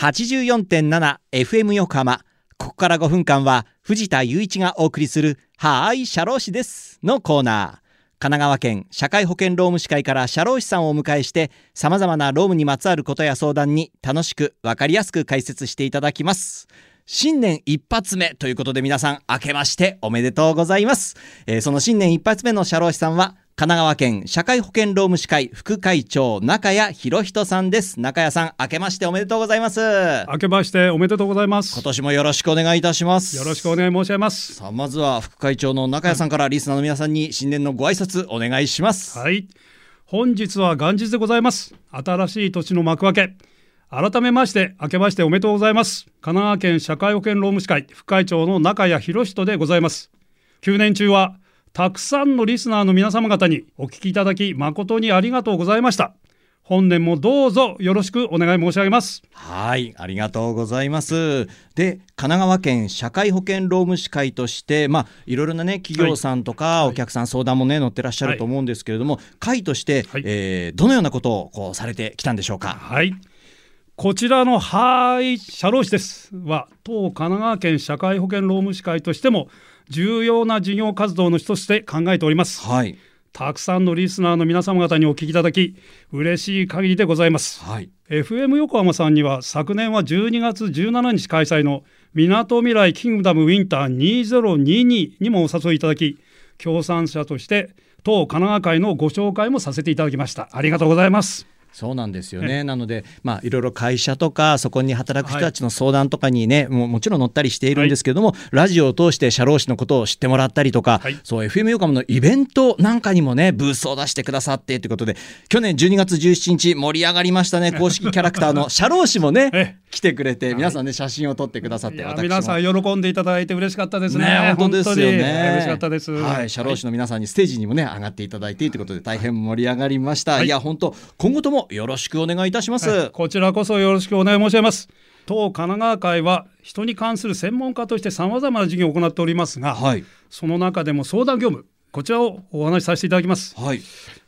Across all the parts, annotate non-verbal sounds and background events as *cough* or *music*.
84.7FM 横浜。ここから5分間は藤田雄一がお送りするはーい、社労士ですのコーナー。神奈川県社会保険労務士会から社労士さんをお迎えして様々な労務にまつわることや相談に楽しくわかりやすく解説していただきます。新年一発目ということで皆さん明けましておめでとうございます。えーその新年一発目の社労士さんは神奈川県社会保険労務士会副会長中谷博人さんです。中谷さん明けましておめでとうございます。明けましておめでとうございます。今年もよろしくお願いいたします。よろしくお願い申し上げます。さあまずは副会長の中谷さんからリスナーの皆さんに新年のご挨拶お願いします。はい。本日は元日でございます。新しい年の幕開け。改めまして明けましておめでとうございます。神奈川県社会保険労務士会副会長の中谷博人でございます。9年中はたくさんのリスナーの皆様方にお聞きいただき誠にありがとうございました。本年もどうぞよろしくお願い申し上げます。はい、ありがとうございます。で、神奈川県社会保険労務士会として、まあ、いろいろなね、企業さんとか、お客さん相談もね、乗ってらっしゃると思うんですけれども、会として、はいえーどのようなことをこうされてきたんでしょうか？はい。こちらのはーい社労士ですは当神奈川県社会保険労務士会としても重要な事業活動の一つとして考えております。はい、たくさんのリスナーの皆様方にお聞きいただき嬉しい限りでございます。はい、FM 横浜さんには昨年は12月17日開催のみなとみらいキングダムウィンター2022にもお誘いいただき協賛者として当神奈川会のご紹介もさせていただきました。ありがとうございます。そうなんですよね。なので、まあ、いろいろ会社とか、そこに働く人たちの相談とかにね、もうもちろん乗ったりしているんですけれども、ラジオを通して社労士のことを知ってもらったりとか、はい。そう、FM 横浜のイベントなんかにもね、ブースを出してくださってということで、去年12月17日盛り上がりましたね、公式キャラクターの *laughs* 社労士もねえ、来てくれて、皆さんね、写真を撮ってくださって、皆さん喜んでいただいて嬉しかったですね。ね、本当ですよね。嬉しかったです。はい、社労士の皆さんにステージにもね、上がっていただいてということで、大変盛り上がりました。はいい、や、本当、今後ともよろしくお願いいたします。はいこちらこそよろしくお願い申し上げます。当神奈川会は人に関する専門家としてさまざまな事業を行っておりますが、はい、その中でも相談業務こちらをお話しさせていただきます。はい、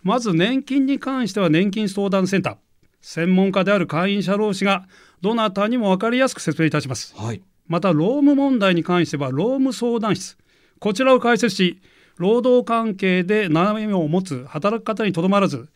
まず年金に関しては年金相談センター専門家である会員社労士がどなたにも分かりやすく説明いたします。はい、また労務問題に関しては労務相談室こちらを開設し労働関係で悩みを持つ働く方にとどまらず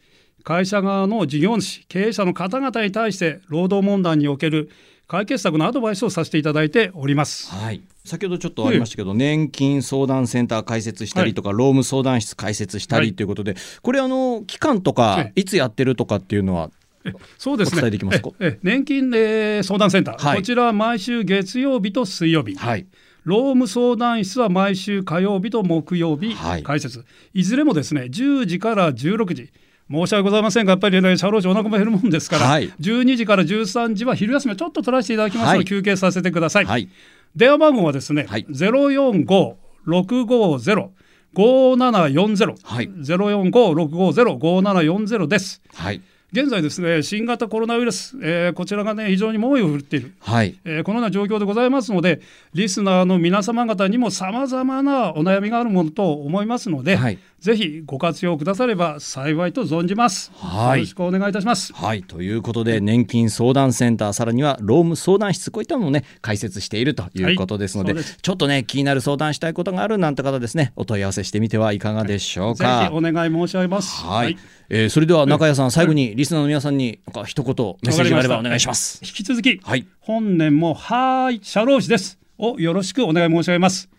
会社側の事業主経営者の方々に対して労働問題における解決策のアドバイスをさせていただいております。はい。先ほどちょっとありましたけど、年金相談センター開設したりとか、労務相談室開設したはいりということで、これあの期間とかえいつやってるとかっていうのは、*laughs* そうですね。お伝えできますか？ええ年金で相談センター、はい。こちらは毎週月曜日と水曜日。はい、労務相談室は毎週火曜日と木曜日。はい。開設、い、ずれもですね10時から16時。申し訳ございませんがやっぱりね社労士お腹も減るもんですから、はい。12時から13時は昼休みをちょっと取らせていただきますので、はい。休憩させてください、はい、電話番号はですね、はい。045-650-5740、はい。045-650-5740です。はい、現在ですね新型コロナウイルス、えーこちらがね非常に猛威を振るっている。はい、えーこのような状況でございますのでリスナーの皆様方にもさまざまなお悩みがあるものと思いますので、はい。ぜひご活用くだされば幸いと存じます、はい。よろしくお願いいたします。はい、ということで、年金相談センター、さらには労務相談室、こういったものをね、開設しているということですので、はいです。ちょっとね、気になる相談したいことがあるなんて方ですね、お問い合わせしてみてはいかがでしょうぜか。ひお願い申し上げます。はい、えーそれでは中谷さん、最後にリスナーの皆さんに、なんか一言メッセージがあればお願いします。引き続き、はい、本年もはーい社労士です。をよろしくお願い申し上げます。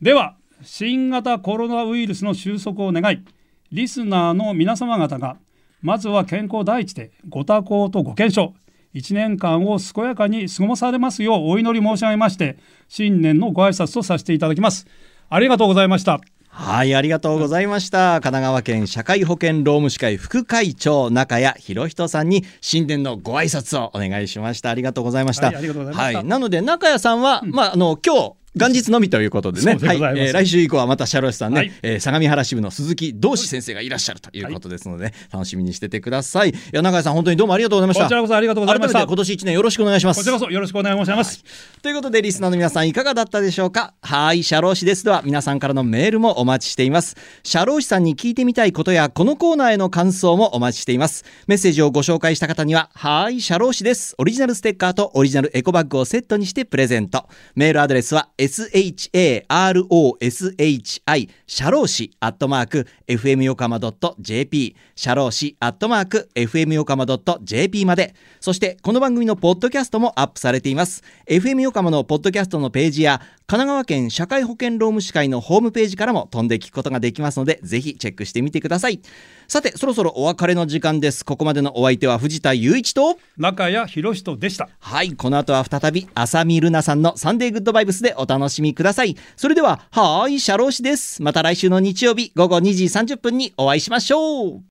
では新型コロナウイルスの収束を願いリスナーの皆様方がまずは健康第一でご多幸とご健勝。1年間を健やかに過ごされますようお祈り申し上げまして新年のご挨拶とさせていただきます。ありがとうございましたはい、ありがとうございました。神奈川県社会保険労務士会副会長中谷博人さんに新年のご挨拶をお願いしました。ありがとうございました。はいありがとうございましたはいなので中谷さんは、まああの今日元日のみということでね。ではい、えー来週以降はまた社労士さんね、はい。えー相模原支部の鈴木道志先生がいらっしゃるということですので、楽しみにしててください。いや、永井さん、本当にどうもありがとうございました。こちらこそありがとうございました。今年1年よろしくお願いします。こちらこそよろしくお願い申します。ということでリスナーの皆さんいかがだったでしょうか？はい社労士です。では皆さんからのメールもお待ちしています。社労士さんに聞いてみたいことやこのコーナーへの感想もお待ちしています。メッセージをご紹介した方にははい社労士です。オリジナルステッカーとオリジナルエコバッグをセットにしてプレゼント。メールアドレスは sharoshi 社労士アットマーク fm 横浜 .jp 社労士アットマーク fm 横浜 .jp まで。そしてこの番組のポッドキャストもアップされています。FM 横浜のポッドキャストのページや神奈川県社会保険労務士会のホームページからも飛んで聞くことができますのでぜひチェックしてみてください。さてそろそろお別れの時間です。ここまでのお相手は藤田雄一と中谷博人でした。はいこの後は再び浅見ルナさんのサンデーグッドバイブスでお楽しみください。それでははーい社労士です。また来週の日曜日午後2時30分にお会いしましょう。